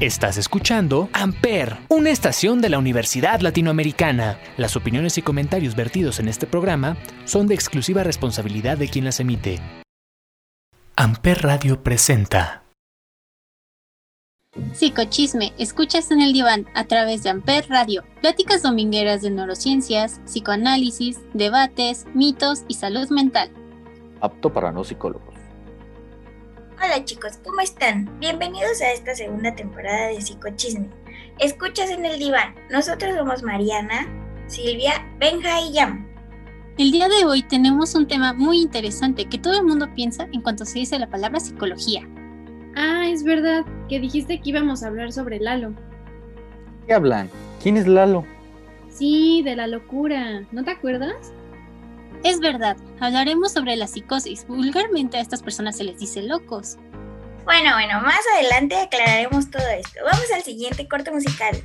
Estás escuchando Amper, una estación de la Universidad Latinoamericana. Las opiniones y comentarios vertidos en este programa son de exclusiva responsabilidad de quien las emite. Amper Radio presenta. Psicochisme, escuchas en el diván a través de Amper Radio, pláticas domingueras de neurociencias, psicoanálisis, debates, mitos y salud mental. Apto para no psicólogos. Hola chicos, ¿cómo están? Bienvenidos a esta segunda temporada de Psicochisme. Escuchas en el diván. Nosotros somos Mariana, Silvia, Benja y Yam. El día de hoy tenemos un tema muy interesante que todo el mundo piensa en cuanto se dice la palabra psicología. Ah, es verdad, que dijiste que íbamos a hablar sobre Lalo. ¿Qué hablan? ¿Quién es Lalo? Sí, de la locura. ¿No te acuerdas? Es verdad, hablaremos sobre la psicosis. Vulgarmente a estas personas se les dice locos. Bueno, bueno, más adelante aclararemos todo esto. Vamos al siguiente corte musical.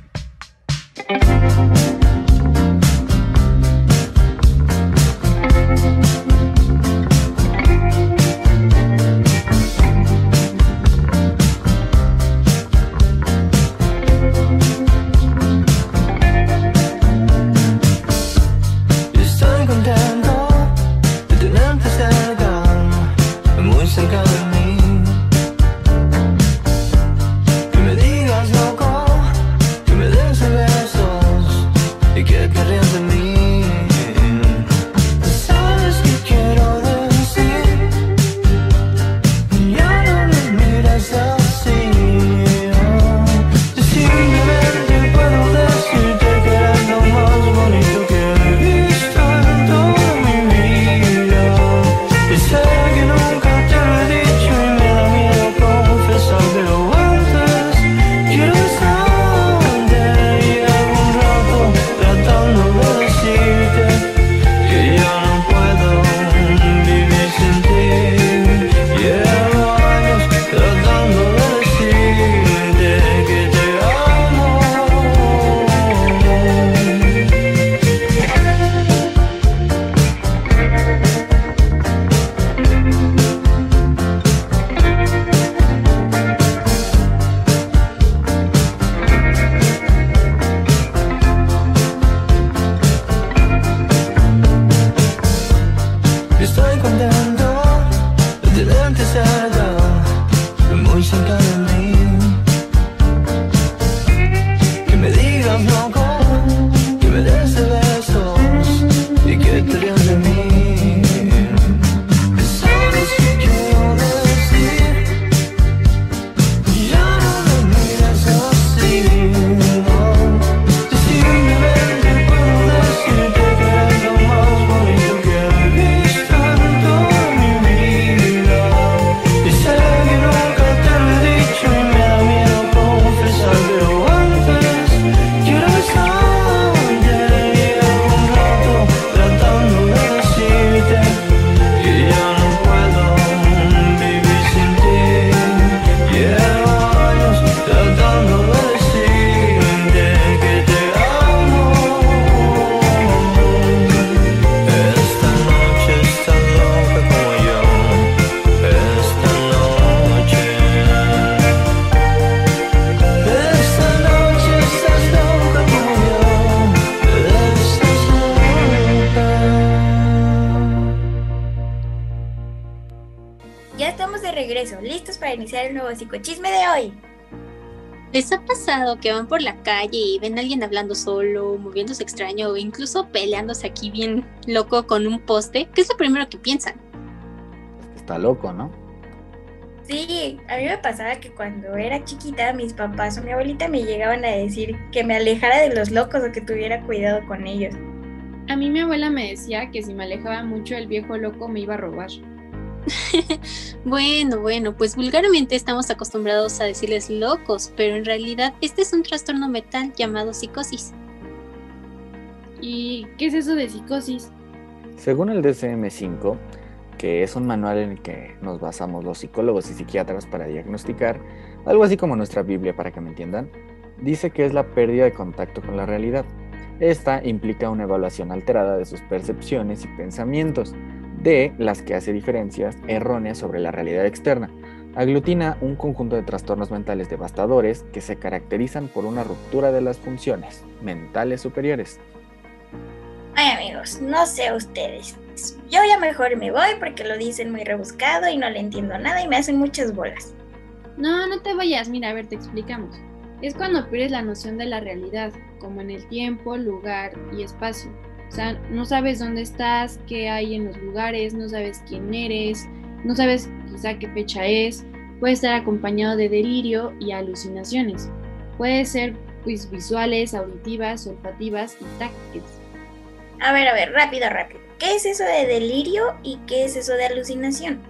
Nuevo psicochisme de hoy. ¿Les ha pasado que van por la calle y ven a alguien hablando solo, moviéndose extraño o incluso peleándose aquí bien loco con un poste? ¿Qué es lo primero que piensan? Está loco, ¿no? Sí, a mí me pasaba que cuando era chiquita mis papás o mi abuelita me llegaban a decir que me alejara de los locos o que tuviera cuidado con ellos. A mí mi abuela me decía que si me alejaba mucho el viejo loco me iba a robar. bueno, bueno, pues vulgarmente estamos acostumbrados a decirles locos, pero en realidad este es un trastorno mental llamado psicosis. ¿Y qué es eso de psicosis? Según el DSM-5, que es un manual en el que nos basamos los psicólogos y psiquiatras para diagnosticar, algo así como nuestra Biblia para que me entiendan, dice que es la pérdida de contacto con la realidad. Esta implica una evaluación alterada de sus percepciones y pensamientos, de las que hace diferencias erróneas sobre la realidad externa, aglutina un conjunto de trastornos mentales devastadores que se caracterizan por una ruptura de las funciones mentales superiores. Ay amigos, no sé ustedes. Yo ya mejor me voy porque lo dicen muy rebuscado y no le entiendo nada y me hacen muchas bolas. No, no te vayas, mira, a ver, te explicamos. Es cuando pierdes la noción de la realidad, como en el tiempo, lugar y espacio. O sea, no sabes dónde estás, qué hay en los lugares, no sabes quién eres, no sabes quizá qué fecha es, puede estar acompañado de delirio y alucinaciones. Puede ser pues, visuales, auditivas, olfativas y táctiles. A ver, a ver, rápido, rápido. ¿Qué es eso de delirio y qué es eso de alucinación?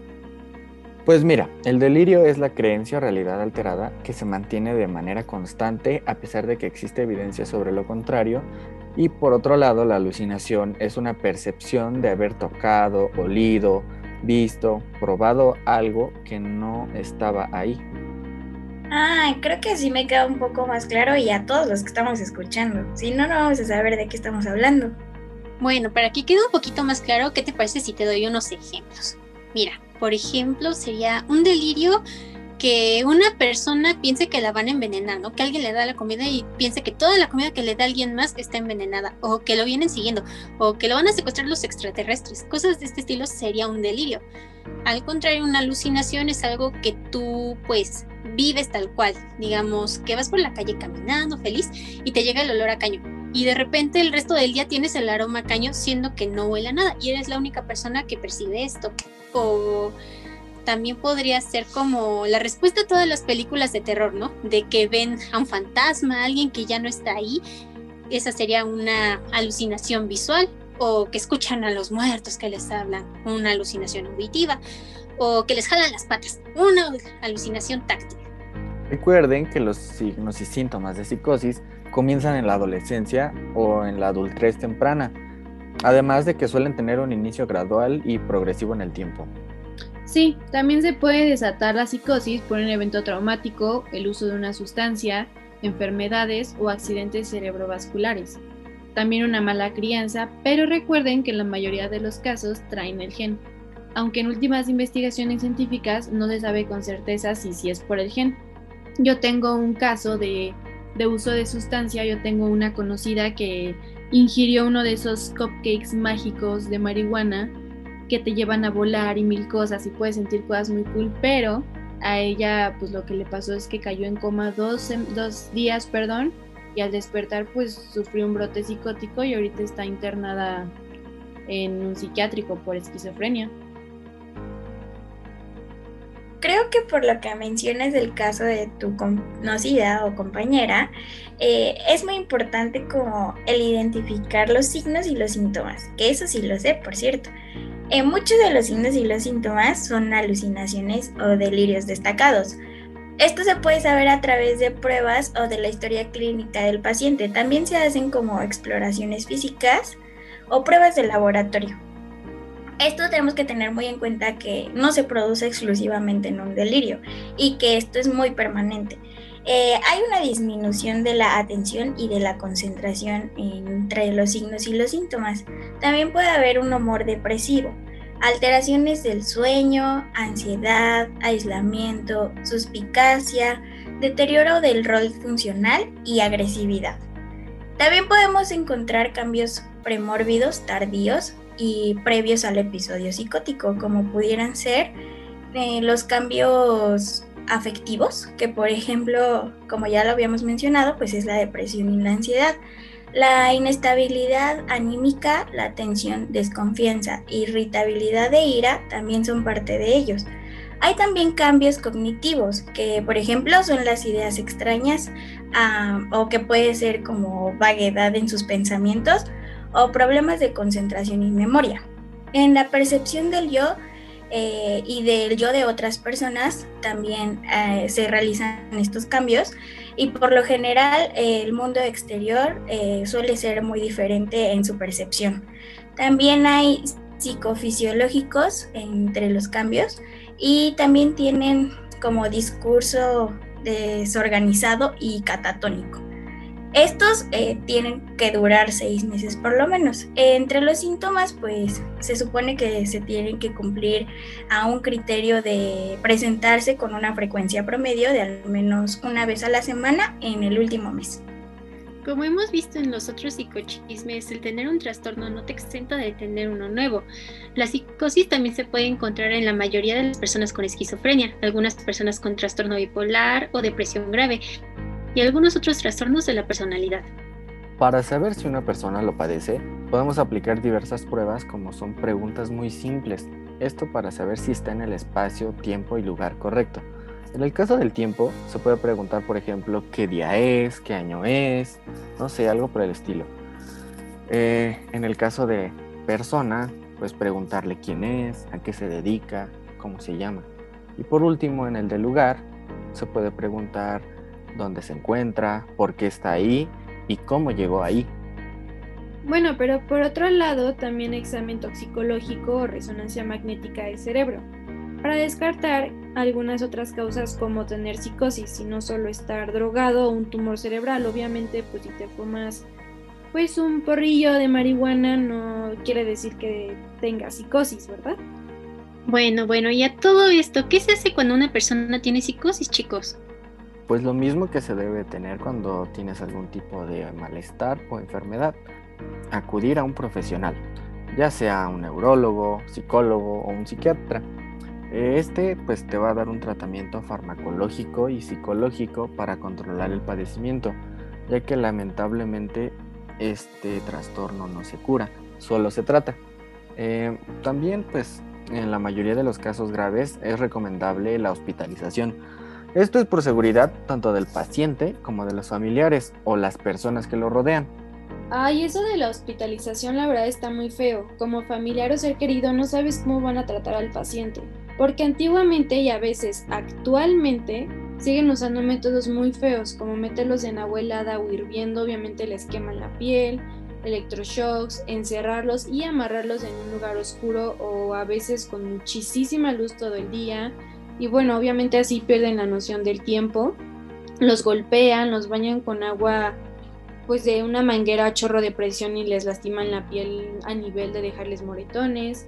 Pues mira, el delirio es la creencia o realidad alterada que se mantiene de manera constante a pesar de que existe evidencia sobre lo contrario. Y por otro lado, la alucinación es una percepción de haber tocado, olido, visto, probado algo que no estaba ahí. Ah, creo que sí me queda un poco más claro y a todos los que estamos escuchando. Si no, no vamos a saber de qué estamos hablando. Bueno, para que quede un poquito más claro, ¿qué te parece si te doy unos ejemplos? Mira, por ejemplo, sería un delirio que una persona piense que la van a envenenar, ¿no? Que alguien le da la comida y piense que toda la comida que le da alguien más está envenenada, o que lo vienen siguiendo, o que lo van a secuestrar los extraterrestres. Cosas de este estilo sería un delirio. Al contrario, una alucinación es algo que tú, pues, vives tal cual. Digamos que vas por la calle caminando feliz y te llega el olor a caño. Y de repente el resto del día tienes el aroma a caño, siendo que no huele a nada. Y eres la única persona que percibe esto. O también podría ser como la respuesta a todas las películas de terror, ¿no? De que ven a un fantasma, a alguien que ya no está ahí. Esa sería una alucinación visual. O que escuchan a los muertos que les hablan, una alucinación auditiva. O que les jalan las patas, una alucinación táctil. Recuerden que los signos y síntomas de psicosis comienzan en la adolescencia o en la adultez temprana, además de que suelen tener un inicio gradual y progresivo en el tiempo. Sí, también se puede desatar la psicosis por un evento traumático, el uso de una sustancia, enfermedades o accidentes cerebrovasculares. También una mala crianza, pero recuerden que la mayoría de los casos traen el gen, aunque en últimas investigaciones científicas no se sabe con certeza si, si es por el gen. Yo tengo un caso de, de uso de sustancia, yo tengo una conocida que ingirió uno de esos cupcakes mágicos de marihuana que te llevan a volar y mil cosas y puedes sentir cosas muy cool, pero a ella pues lo que le pasó es que cayó en coma dos, dos días, perdón, y al despertar pues sufrió un brote psicótico y ahorita está internada en un psiquiátrico por esquizofrenia. Creo que por lo que mencionas del caso de tu conocida o compañera, eh, es muy importante como el identificar los signos y los síntomas, que eso sí lo sé, por cierto. Muchos de los signos y los síntomas son alucinaciones o delirios destacados. Esto se puede saber a través de pruebas o de la historia clínica del paciente. También se hacen como exploraciones físicas o pruebas de laboratorio. Esto tenemos que tener muy en cuenta que no se produce exclusivamente en un delirio y que esto es muy permanente. Eh, hay una disminución de la atención y de la concentración entre los signos y los síntomas. También puede haber un humor depresivo, alteraciones del sueño, ansiedad, aislamiento, suspicacia, deterioro del rol funcional y agresividad. También podemos encontrar cambios premórbidos tardíos y previos al episodio psicótico, como pudieran ser eh, los cambios afectivos, que por ejemplo, como ya lo habíamos mencionado, pues es la depresión y la ansiedad. La inestabilidad anímica, la tensión, desconfianza, irritabilidad e ira también son parte de ellos. Hay también cambios cognitivos, que por ejemplo son las ideas extrañas o que puede ser como vaguedad en sus pensamientos o problemas de concentración y memoria. En la percepción del yo, eh, y del yo de otras personas también eh, se realizan estos cambios y por lo general el mundo exterior eh, suele ser muy diferente en su percepción. También hay psicofisiológicos entre los cambios y también tienen como discurso desorganizado y catatónico. Estos eh, tienen que durar seis meses por lo menos. Entre los síntomas, pues se supone que se tienen que cumplir a un criterio de presentarse con una frecuencia promedio de al menos una vez a la semana en el último mes. Como hemos visto en los otros psicochismes, el tener un trastorno no te exenta de tener uno nuevo. La psicosis también se puede encontrar en la mayoría de las personas con esquizofrenia, algunas personas con trastorno bipolar o depresión grave, y algunos otros trastornos de la personalidad. Para saber si una persona lo padece, podemos aplicar diversas pruebas como son preguntas muy simples, esto para saber si está en el espacio, tiempo y lugar correcto. En el caso del tiempo, se puede preguntar, por ejemplo, qué día es, qué año es, no sé, algo por el estilo. Eh, en el caso de persona, pues preguntarle quién es, a qué se dedica, cómo se llama. Y por último, en el de lugar, se puede preguntar dónde se encuentra, por qué está ahí y cómo llegó ahí. Bueno, pero por otro lado, también examen toxicológico o resonancia magnética del cerebro, para descartar algunas otras causas como tener psicosis y no solo estar drogado o un tumor cerebral. Obviamente, pues si te fumas pues un porrillo de marihuana no quiere decir que tenga psicosis, ¿verdad? Bueno, bueno, y a todo esto, ¿qué se hace cuando una persona tiene psicosis, chicos? Pues lo mismo que se debe tener cuando tienes algún tipo de malestar o enfermedad, acudir a un profesional, ya sea un neurólogo, psicólogo o un psiquiatra. Este pues te va a dar un tratamiento farmacológico y psicológico para controlar el padecimiento, ya que lamentablemente este trastorno no se cura, solo se trata. Eh, también pues en la mayoría de los casos graves es recomendable la hospitalización esto es por seguridad tanto del paciente como de los familiares o las personas que lo rodean. Ay, eso de la hospitalización la verdad está muy feo. Como familiar o ser querido no sabes cómo van a tratar al paciente. Porque antiguamente y a veces actualmente siguen usando métodos muy feos como meterlos en agua helada o hirviendo, obviamente les queman la piel, electroshocks, encerrarlos y amarrarlos en un lugar oscuro o a veces con muchísima luz todo el día y bueno, obviamente así pierden la noción del tiempo, los golpean, los bañan con agua pues de una manguera a chorro de presión y les lastiman la piel a nivel de dejarles moretones.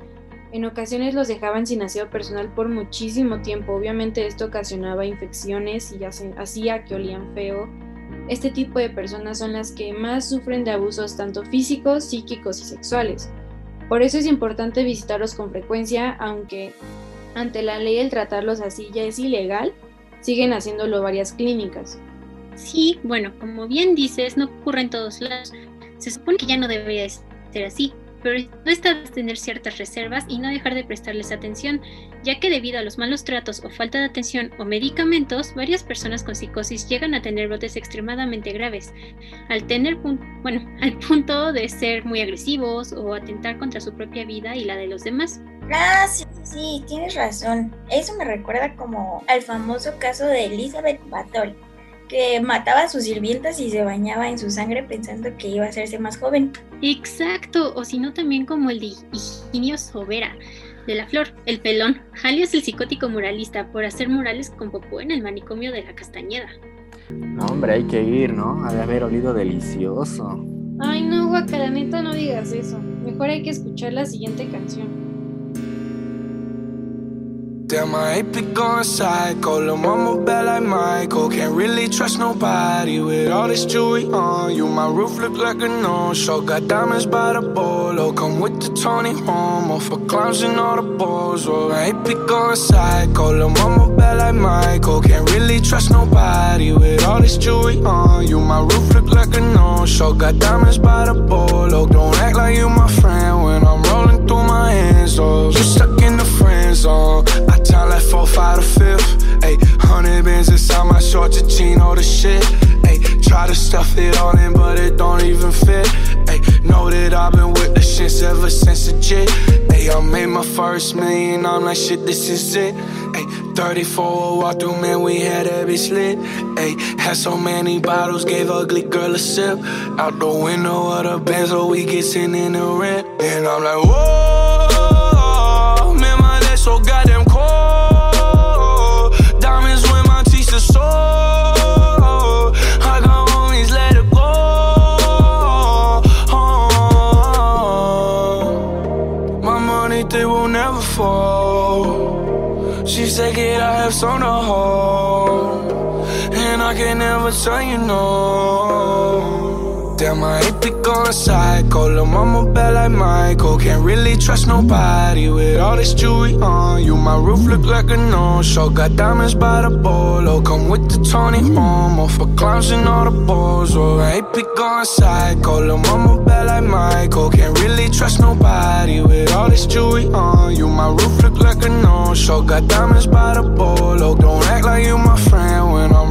En ocasiones los dejaban sin aseo personal por muchísimo tiempo. Obviamente esto ocasionaba infecciones y hacía que olían feo. Este tipo de personas son las que más sufren de abusos tanto físicos, psíquicos y sexuales. Por eso es importante visitarlos con frecuencia, aunque ante la ley el tratarlos así ya es ilegal, siguen haciéndolo varias clínicas. Sí, bueno, como bien dices, no ocurre en todos lados. Se supone que ya no debería ser así, pero no está tener ciertas reservas y no dejar de prestarles atención, ya que debido a los malos tratos o falta de atención o medicamentos, varias personas con psicosis llegan a tener brotes extremadamente graves, al tener bueno, al punto de ser muy agresivos o atentar contra su propia vida y la de los demás. Ah, sí, tienes razón. Eso me recuerda como al famoso caso de Elizabeth Bathory que mataba a sus sirvientas y se bañaba en su sangre pensando que iba a hacerse más joven. Exacto, o si no también como el de Higinio Sobera, de la Flor, el pelón, alias el psicótico muralista, por hacer murales con popó en el manicomio de la Castañeda. No, hombre, hay que ir, ¿no? Ha de haber olido delicioso. Ay, no, guaca, neta, no digas eso. Mejor hay que escuchar la siguiente canción. Damn, my AP going psycho. Lil' mama bad like Michael. Can't really trust nobody with all this jewelry on you. My roof look like a no-show. Got diamonds by the bolo. Come with the Tony Homo for clowns and all the balls. Oh, my AP going psycho. Lil' mama bad like Michael. Can't really trust nobody with all this jewelry on you. My roof look like a no-show. Got diamonds by the bolo. Don't act like you my friend when I'm rolling through my hands. Oh, you stuck in the friend zone. I Time like four, five to fifth. Ayy, hundred bins inside my short to all the shit. Ayy, try to stuff it all in, but it don't even fit. Ayy, know that I've been with the shits ever since the jit. Ayy, I made my first million, I'm like, shit, this is it. Ayy, 34 walk through, man, we had every bitch lit. Ayy, had so many bottles, gave ugly girl a sip. Out the window of the Benz, so we get in the rent. And I'm like, whoa, so goddamn cold. Diamonds when my teeth are sore. I got homies, let it go. Uh, my money, they will never fall. She said, "Kid, I have some to hold. And I can never tell you no. Damn, I hate to go psycho. Lil' mama bad like Michael. Can't really trust nobody with all this jewelry on you. My roof look like a no-show. Got diamonds by the bolo. Come with the Tony Momo for clowns and all the balls. Oh, I hate to go psycho. Lil' mama bad like Michael. Can't really trust nobody with all this jewelry on you. My roof look like a no-show. Got diamonds by the bolo. Don't act like you my friend when I'm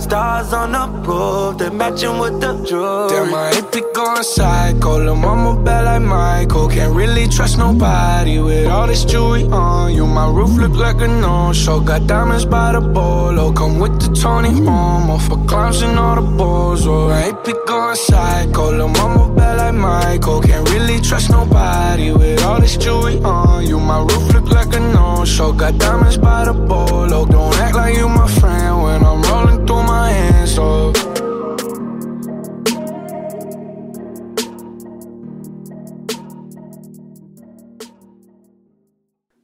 Stars on the roof, they matching with the jewelry. Damn, I hate to go psycho. Lil' mama bad like Michael. Can't really trust nobody with all this jewelry on you. My roof look like a no-show. Got diamonds by the bolo. Come with the Tony Momo for clowns and all the balls. Oh, I hate to go psycho. Lil' mama bad like Michael. Can't really trust nobody with all this jewelry on you. My roof look like a no-show. Got diamonds by the bolo. Don't act like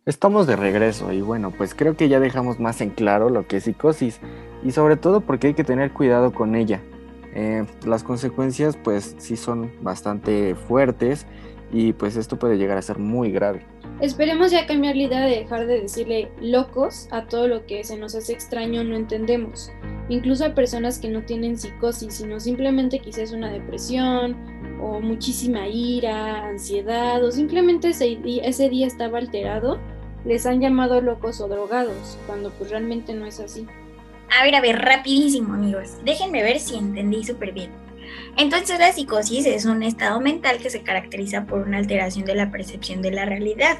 Estamos de regreso y bueno, pues creo que ya dejamos más en claro lo que es psicosis y sobre todo porque hay que tener cuidado con ella. Eh, las consecuencias pues sí son bastante fuertes y pues esto puede llegar a ser muy grave. Esperemos ya cambiar la idea de dejar de decirle locos a todo lo que se nos hace extraño no entendemos. Incluso a personas que no tienen psicosis, sino simplemente quizás una depresión o muchísima ira, ansiedad o simplemente ese, ese día estaba alterado les han llamado locos o drogados, cuando pues realmente no es así. A ver, a ver, rapidísimo amigos, déjenme ver si entendí súper bien. Entonces la psicosis es un estado mental que se caracteriza por una alteración de la percepción de la realidad.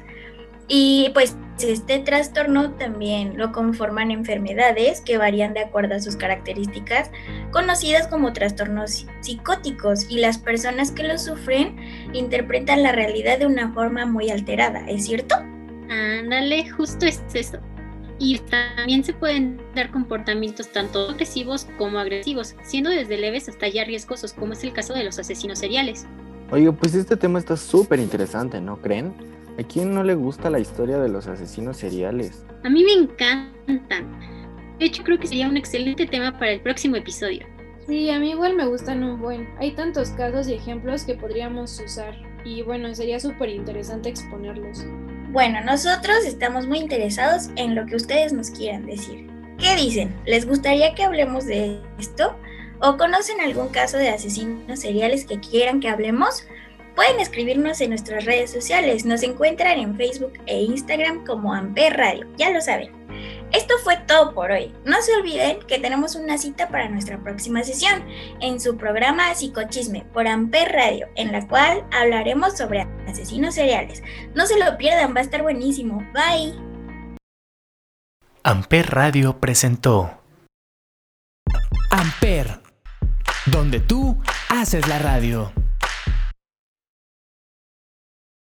Y pues este trastorno también lo conforman enfermedades que varían de acuerdo a sus características, conocidas como trastornos psicóticos, y las personas que lo sufren interpretan la realidad de una forma muy alterada, ¿es cierto? Ándale, justo es eso. Y también se pueden dar comportamientos tanto agresivos como agresivos, siendo desde leves hasta ya riesgosos, como es el caso de los asesinos seriales. Oye, pues este tema está súper interesante, ¿no creen? ¿A quién no le gusta la historia de los asesinos seriales? A mí me encantan. De hecho, creo que sería un excelente tema para el próximo episodio. Sí, a mí igual me gustan un buen. Hay tantos casos y ejemplos que podríamos usar. Y bueno, sería súper interesante exponerlos. Bueno, nosotros estamos muy interesados en lo que ustedes nos quieran decir. ¿Qué dicen? ¿Les gustaría que hablemos de esto? ¿O conocen algún caso de asesinos seriales que quieran que hablemos? Pueden escribirnos en nuestras redes sociales. Nos encuentran en Facebook e Instagram como Amper Radio. Ya lo saben. Esto fue todo por hoy. No se olviden que tenemos una cita para nuestra próxima sesión en su programa Psicochisme por Amper Radio, en la cual hablaremos sobre asesinos seriales. No se lo pierdan, va a estar buenísimo. Bye. Amper Radio presentó Amper, donde tú haces la radio.